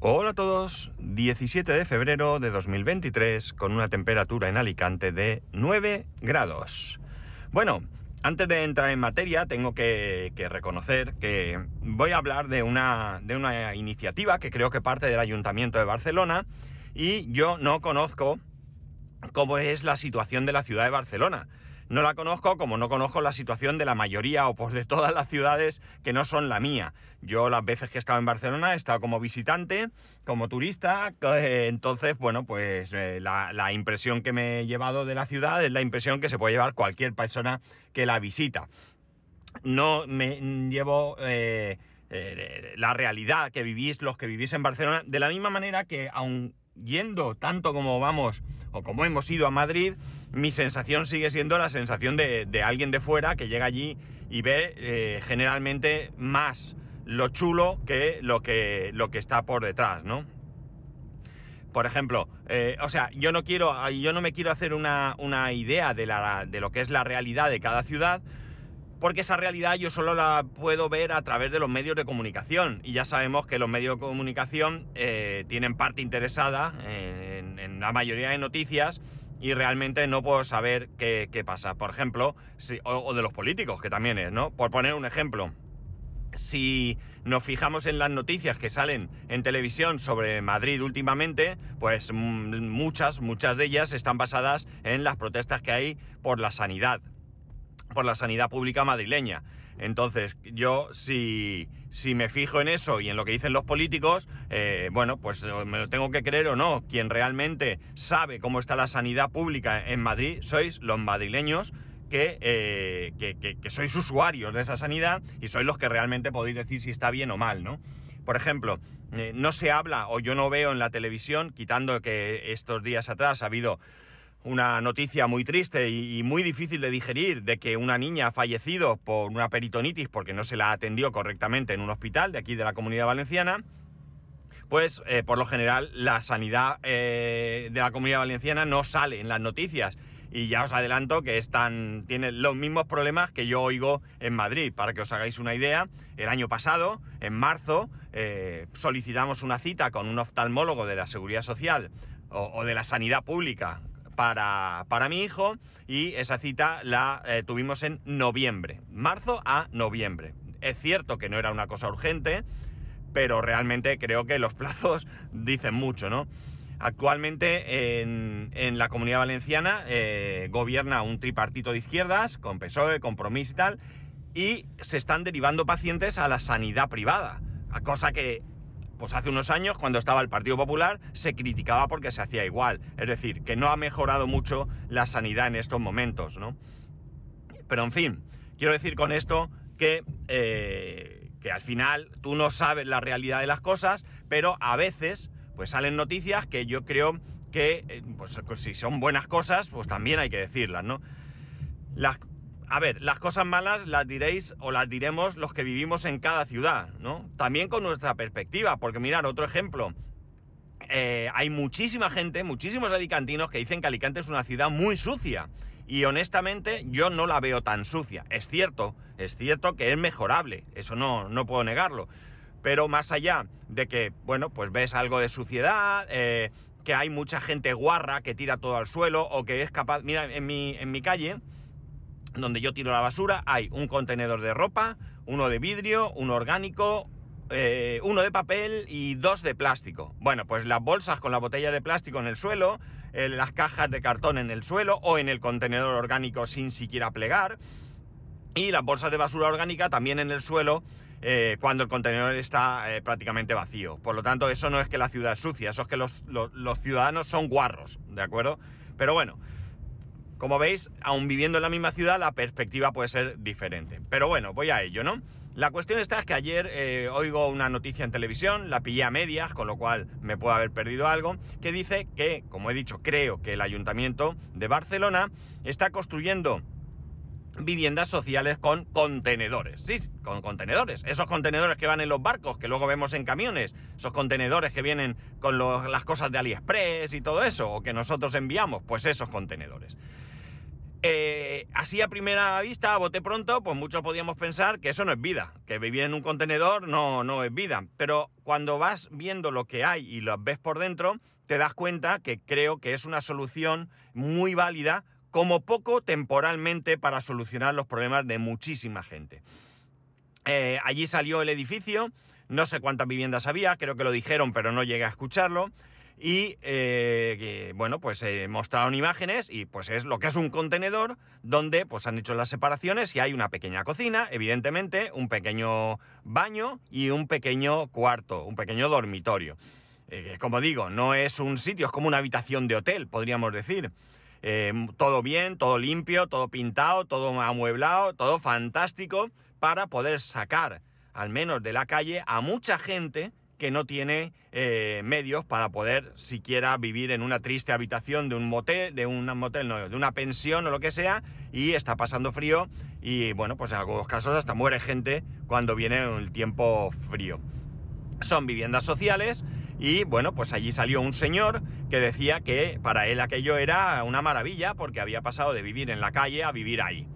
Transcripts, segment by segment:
Hola a todos, 17 de febrero de 2023 con una temperatura en Alicante de 9 grados. Bueno, antes de entrar en materia tengo que, reconocer que voy a hablar de una, de una iniciativa que creo que parte del Ayuntamiento de Barcelona y yo no conozco cómo es la situación de la ciudad de Barcelona. No la conozco como no conozco la situación de la mayoría o pues de todas las ciudades que no son la mía. Yo las veces que he estado en Barcelona he estado como visitante, como turista, eh, entonces, bueno, pues eh, la, impresión que me he llevado de la ciudad es la impresión que se puede llevar cualquier persona que la visita. No me llevo... Eh, la realidad que vivís los que vivís en Barcelona, de la misma manera que aun yendo tanto como vamos o como hemos ido a Madrid, mi sensación sigue siendo la sensación de, alguien de fuera que llega allí y ve eh, generalmente más lo chulo que lo, que lo que está por detrás, ¿no? Por ejemplo, eh, o sea, yo no quiero, yo no me quiero hacer una, idea de, la, de lo que es la realidad de cada ciudad, porque esa realidad yo solo la puedo ver a través de los medios de comunicación. Y ya sabemos que los medios de comunicación eh, tienen parte interesada en, la mayoría de noticias y realmente no puedo saber qué, pasa. Por ejemplo, o, de los políticos, que también es, ¿no? Por poner un ejemplo. Si nos fijamos en las noticias que salen en televisión sobre Madrid últimamente, pues mm, muchas, muchas de ellas están basadas en las protestas que hay por la sanidad por la sanidad pública madrileña. Entonces, yo si, si me fijo en eso y en lo que dicen los políticos, eh, bueno, pues eh, me lo tengo que creer o no. Quien realmente sabe cómo está la sanidad pública en Madrid sois los madrileños que, eh, que, sois usuarios de esa sanidad y sois los que realmente podéis decir si está bien o mal, ¿no? Por ejemplo, no se habla o yo no veo en la televisión, quitando que estos días atrás ha habido una noticia muy triste y, muy difícil de digerir de que una niña ha fallecido por una peritonitis porque no se la atendió correctamente en un hospital de aquí de la comunidad valenciana, pues eh, por lo general la sanidad eh, de la comunidad valenciana no sale en las noticias. Y ya os adelanto que están, tienen los mismos problemas que yo oigo en Madrid. Para que os hagáis una idea, el año pasado, en marzo, eh, solicitamos una cita con un oftalmólogo de la Seguridad Social o de la Sanidad Pública para, mi hijo y esa cita la eh, tuvimos en noviembre, marzo a noviembre. Es cierto que no era una cosa urgente, pero realmente creo que los plazos dicen mucho, ¿no? Actualmente en, la comunidad valenciana eh, gobierna un tripartito de izquierdas, con PSOE, Compromiso y tal, y se están derivando pacientes a la sanidad privada, cosa que pues hace unos años, cuando estaba el Partido Popular, se criticaba porque se hacía igual. Es decir, que no ha mejorado mucho la sanidad en estos momentos, ¿no? Pero en fin, quiero decir con esto que, eh, que al final tú no sabes la realidad de las cosas, pero a veces pues salen noticias que yo creo que, eh, pues si son buenas cosas, pues también hay que decirlas, ¿no? Las a ver, las cosas malas las diréis o las diremos los que vivimos en cada ciudad, ¿no? También con nuestra perspectiva, porque mirar, otro ejemplo. Eh, hay muchísima gente, muchísimos alicantinos que dicen que Alicante es una ciudad muy sucia. Y honestamente yo no la veo tan sucia. Es cierto, es cierto que es mejorable, eso no, no puedo negarlo. Pero más allá de que, bueno, pues ves algo de suciedad, eh, que hay mucha gente guarra que tira todo al suelo o que es capaz... Mira, en mi, en mi calle donde yo tiro la basura, hay un contenedor de ropa, uno de vidrio, uno orgánico, eh, uno de papel y dos de plástico. Bueno, pues las bolsas con la botella de plástico en el suelo, eh, las cajas de cartón en el suelo o en el contenedor orgánico sin siquiera plegar. Y las bolsas de basura orgánica también en el suelo eh, cuando el contenedor está prácticamente vacío. Por lo tanto, eso no es que la ciudad es sucia, eso es que los, los ciudadanos son guarros, ¿de acuerdo? Pero bueno, como veis, aún viviendo en la misma ciudad, la perspectiva puede ser diferente. Pero bueno, voy a ello, ¿no? La cuestión está es que ayer eh, oigo una noticia en televisión, la pillé a medias, con lo cual me puedo haber perdido algo, que dice que, como he dicho, creo que el ayuntamiento de Barcelona está construyendo viviendas sociales con contenedores. Sí, con contenedores. Esos contenedores que van en los barcos, que luego vemos en camiones. Esos contenedores que vienen con las cosas de AliExpress y todo eso, o que nosotros enviamos. Pues esos contenedores. Eh, así a primera vista, a bote pronto, pues muchos podíamos pensar que eso no es vida, que vivir en un contenedor no, no es vida. Pero cuando vas viendo lo que hay y lo ves por dentro, te das cuenta que creo que es una solución muy válida, como poco temporalmente, para solucionar los problemas de muchísima gente. Eh, allí salió el edificio, no sé cuántas viviendas había, creo que lo dijeron, pero no llegué a escucharlo y eh, bueno, pues eh, mostraron imágenes y pues es lo que es un contenedor donde pues han hecho las separaciones y hay una pequeña cocina, evidentemente, un pequeño baño y un pequeño cuarto, un pequeño dormitorio. Eh, como digo, no es un sitio, es como una habitación de hotel, podríamos decir. todo bien, todo limpio, todo pintado, todo amueblado, todo fantástico para poder sacar al menos de la calle a mucha gente que no tiene eh, medios para poder siquiera vivir en una triste habitación de un motel, de un motel, no, de una pensión o lo que sea, y está pasando frío y bueno, pues en algunos casos hasta muere gente cuando viene el tiempo frío. Son viviendas sociales y bueno, pues allí salió un señor que decía que para él aquello era una maravilla porque había pasado de vivir en la calle a vivir ahí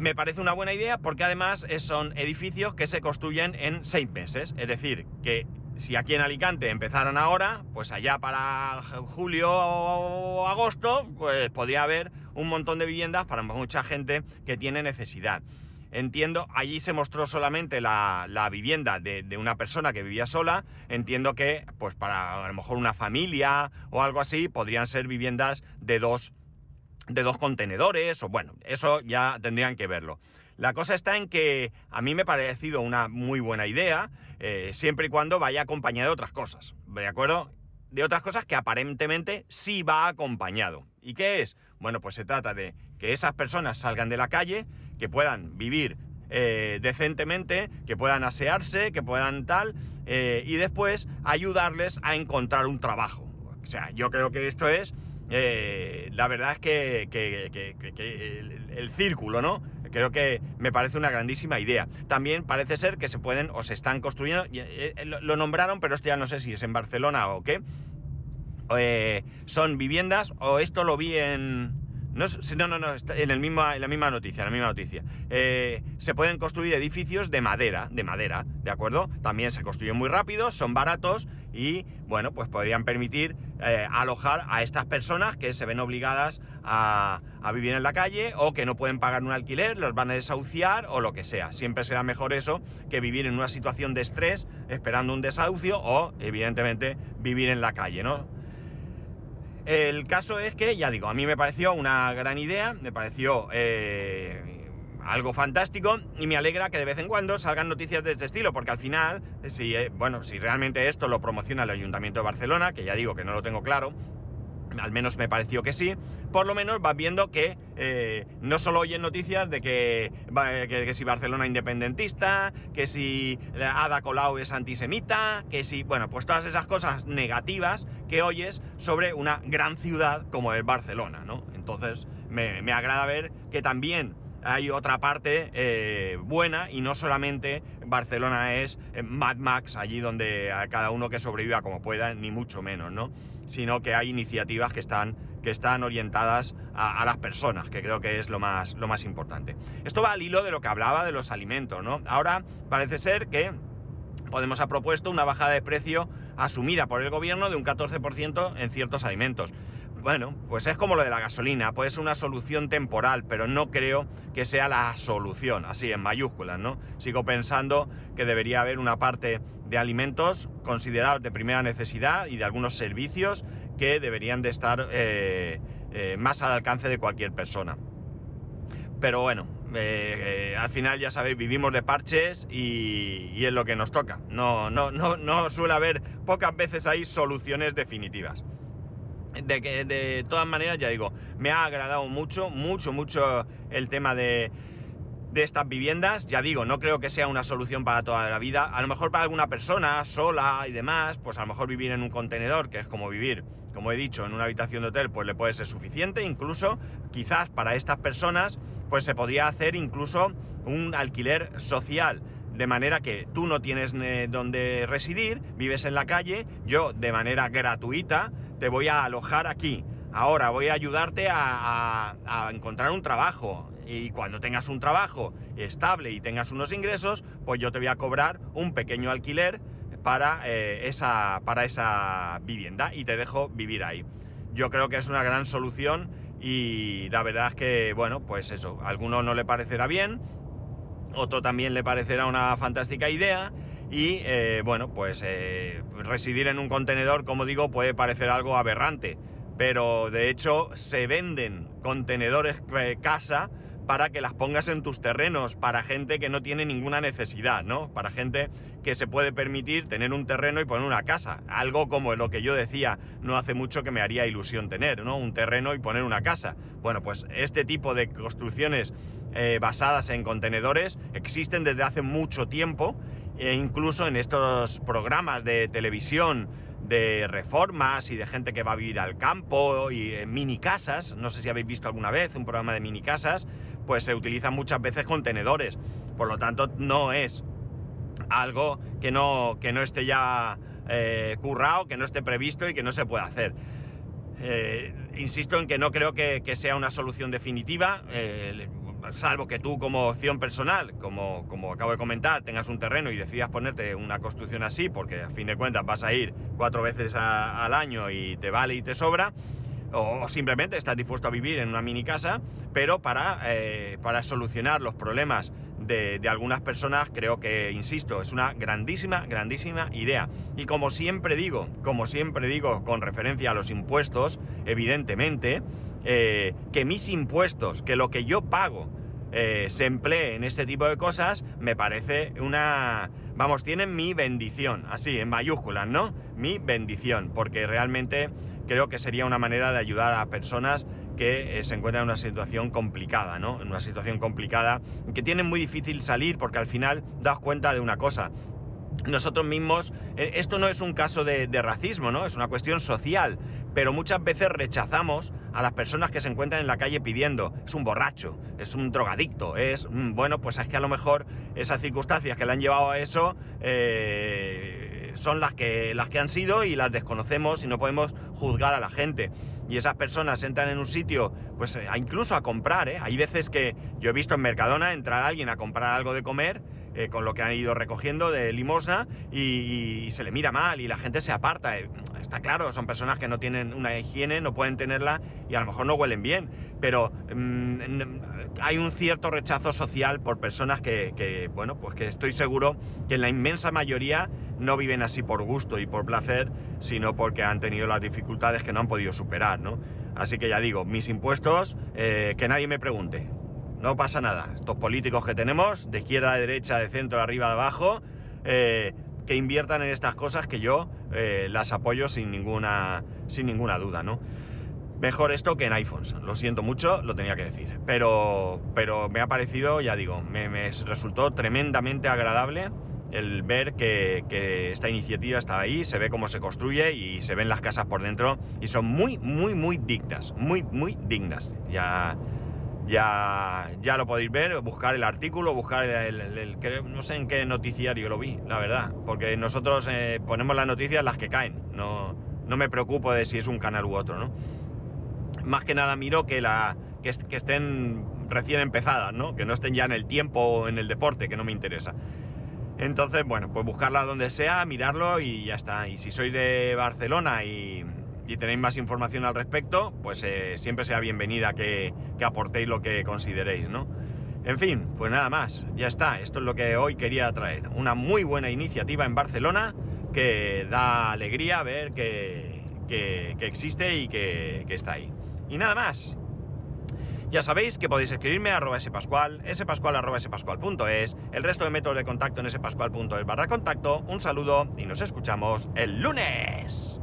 me parece una buena idea porque además son edificios que se construyen en seis meses. Es decir, que si aquí en Alicante empezaran ahora, pues allá para julio o agosto, pues podría haber un montón de viviendas para mucha gente que tiene necesidad. Entiendo, allí se mostró solamente la, vivienda de, de, una persona que vivía sola. Entiendo que, pues para a lo mejor una familia o algo así, podrían ser viviendas de dos de dos contenedores, o bueno, eso ya tendrían que verlo. La cosa está en que a mí me ha parecido una muy buena idea, eh, siempre y cuando vaya acompañado de otras cosas, ¿de acuerdo? De otras cosas que aparentemente sí va acompañado. ¿Y qué es? Bueno, pues se trata de que esas personas salgan de la calle, que puedan vivir eh, decentemente, que puedan asearse, que puedan tal, eh, y después ayudarles a encontrar un trabajo. O sea, yo creo que esto es eh, la verdad es que, el, círculo, ¿no? Creo que me parece una grandísima idea. También parece ser que se pueden o se están construyendo, eh, eh, lo, nombraron, pero esto ya no sé si es en Barcelona o qué. son viviendas, o esto lo vi en, no, no, no, en, el mismo, en la misma noticia, en la misma noticia. se pueden construir edificios de madera, de madera, ¿de acuerdo? También se construyen muy rápido, son baratos y, bueno, pues podrían permitir eh, alojar a estas personas que se ven obligadas a, vivir en la calle o que no pueden pagar un alquiler, los van a desahuciar o lo que sea. Siempre será mejor eso que vivir en una situación de estrés esperando un desahucio o, evidentemente, vivir en la calle, ¿no? El caso es que, ya digo, a mí me pareció una gran idea, me pareció eh, algo fantástico y me alegra que de vez en cuando salgan noticias de este estilo, porque al final, si, eh, bueno, si realmente esto lo promociona el Ayuntamiento de Barcelona, que ya digo que no lo tengo claro, al menos me pareció que sí, por lo menos vas viendo que eh, no solo oyen noticias de que, que, si Barcelona independentista, que si Ada Colau es antisemita, que si, bueno, pues todas esas cosas negativas que oyes sobre una gran ciudad como es Barcelona, ¿no? Entonces me, me agrada ver que también hay otra parte eh, buena y no solamente Barcelona es eh, Mad Max, allí donde a cada uno que sobreviva como pueda, ni mucho menos, ¿no? Sino que hay iniciativas que están, que están orientadas a, las personas, que creo que es lo más, lo más importante. Esto va al hilo de lo que hablaba de los alimentos, ¿no? Ahora parece ser que Podemos ha propuesto una bajada de precio asumida por el gobierno de un 14% en ciertos alimentos. Bueno, pues es como lo de la gasolina, puede ser una solución temporal, pero no creo que sea la solución, así en mayúsculas, ¿no? Sigo pensando que debería haber una parte de alimentos considerados de primera necesidad y de algunos servicios que deberían de estar eh, eh, más al alcance de cualquier persona. Pero bueno, eh, al final ya sabéis, vivimos de parches y, y, es lo que nos toca. No, no, no, no suele haber, pocas veces hay soluciones definitivas de que de todas maneras, ya digo, me ha agradado mucho, mucho, mucho el tema de, de estas viviendas. Ya digo, no creo que sea una solución para toda la vida. A lo mejor para alguna persona sola y demás, pues a lo mejor vivir en un contenedor, que es como vivir, como he dicho, en una habitación de hotel, pues le puede ser suficiente. Incluso, quizás para estas personas, pues se podría hacer incluso un alquiler social. De manera que tú no tienes eh, donde residir, vives en la calle, yo de manera gratuita te voy a alojar aquí. ahora voy a ayudarte a, encontrar un trabajo. Y cuando tengas un trabajo estable y tengas unos ingresos, pues yo te voy a cobrar un pequeño alquiler para, eh, esa, para esa vivienda y te dejo vivir ahí. Yo creo que es una gran solución y la verdad es que, bueno, pues eso, a alguno no le parecerá bien, otro también le parecerá una fantástica idea y, eh, bueno, pues eh, residir en un contenedor, como digo, puede parecer algo aberrante, pero de hecho se venden contenedores casa para que las pongas en tus terrenos, para gente que no tiene ninguna necesidad, ¿no? Para gente que se puede permitir tener un terreno y poner una casa. Algo como lo que yo decía no hace mucho que me haría ilusión tener, ¿no? Un terreno y poner una casa. Bueno, pues este tipo de construcciones eh, basadas en contenedores existen desde hace mucho tiempo e incluso en estos programas de televisión de reformas y de gente que va a vivir al campo y en mini casas, no sé si habéis visto alguna vez un programa de mini casas, pues se utilizan muchas veces contenedores. Por lo tanto, no es algo que no, que no esté ya eh, currado, que no esté previsto y que no se pueda hacer. Eh, insisto en que no creo que, sea una solución definitiva, eh, salvo que tú como opción personal, como, como acabo de comentar, tengas un terreno y decidas ponerte una construcción así, porque a fin de cuentas vas a ir cuatro veces al año y te vale y te sobra, o simplemente estás dispuesto a vivir en una mini casa, pero para, eh, para solucionar los problemas de, algunas personas creo que, insisto, es una grandísima, grandísima idea. Y como siempre digo, como siempre digo con referencia a los impuestos, evidentemente, eh, que mis impuestos, que lo que yo pago, eh, se emplee en este tipo de cosas, me parece una... Vamos, tienen mi bendición, así, en mayúsculas, ¿no? Mi bendición, porque realmente creo que sería una manera de ayudar a personas que eh, se encuentran en una situación complicada, ¿no? En una situación complicada, que tienen muy difícil salir porque al final das cuenta de una cosa. Nosotros mismos, eh, esto no es un caso de, de racismo, ¿no? Es una cuestión social, pero muchas veces rechazamos a las personas que se encuentran en la calle pidiendo. Es un borracho, es un drogadicto, es, mm, bueno, pues es que a lo mejor esas circunstancias que le han llevado a eso eh, son las que, las que han sido y las desconocemos y no podemos juzgar a la gente. Y esas personas entran en un sitio, pues eh, incluso a comprar, ¿eh? Hay veces que yo he visto en Mercadona entrar alguien a comprar algo de comer eh, con lo que han ido recogiendo de limosna y, se le mira mal y la gente se aparta. Eh, está claro, son personas que no tienen una higiene, no pueden tenerla y a lo mejor no huelen bien, pero mm, hay un cierto rechazo social por personas que, bueno, pues que estoy seguro que en la inmensa mayoría no viven así por gusto y por placer, sino porque han tenido las dificultades que no han podido superar, ¿no? Así que ya digo, mis impuestos, eh, que nadie me pregunte, no pasa nada. Estos políticos que tenemos, de izquierda a derecha, de centro a arriba, de abajo, eh, que inviertan en estas cosas que yo eh, las apoyo sin ninguna, sin ninguna duda, ¿no? Mejor esto que en iPhones. Lo siento mucho, lo tenía que decir. Pero, pero me ha parecido, ya digo, me, resultó tremendamente agradable el ver que, que, esta iniciativa está ahí, se ve cómo se construye y se ven las casas por dentro y son muy, muy, muy dignas, muy, muy dignas. Ya, ya, ya lo podéis ver, buscar el artículo, buscar el, no sé en qué noticiario lo vi, la verdad, porque nosotros eh, ponemos las noticias las que caen, no, no me preocupo de si es un canal u otro, ¿no? Más que nada miro que, la, que, estén recién empezadas, ¿no? Que no estén ya en el tiempo o en el deporte, que no me interesa. Entonces, bueno, pues buscarla donde sea, mirarlo y ya está. Y si sois de Barcelona y, y tenéis más información al respecto, pues eh, siempre sea bienvenida que, que, aportéis lo que consideréis, ¿no? En fin, pues nada más, ya está, esto es lo que hoy quería traer. Una muy buena iniciativa en Barcelona que da alegría ver que, que, existe y que, está ahí. Y nada más. Ya sabéis que podéis escribirme a arroba spascual, spascual arroba spascual.es, el resto de métodos de contacto en spascual.es barra contacto. Un saludo y nos escuchamos el lunes.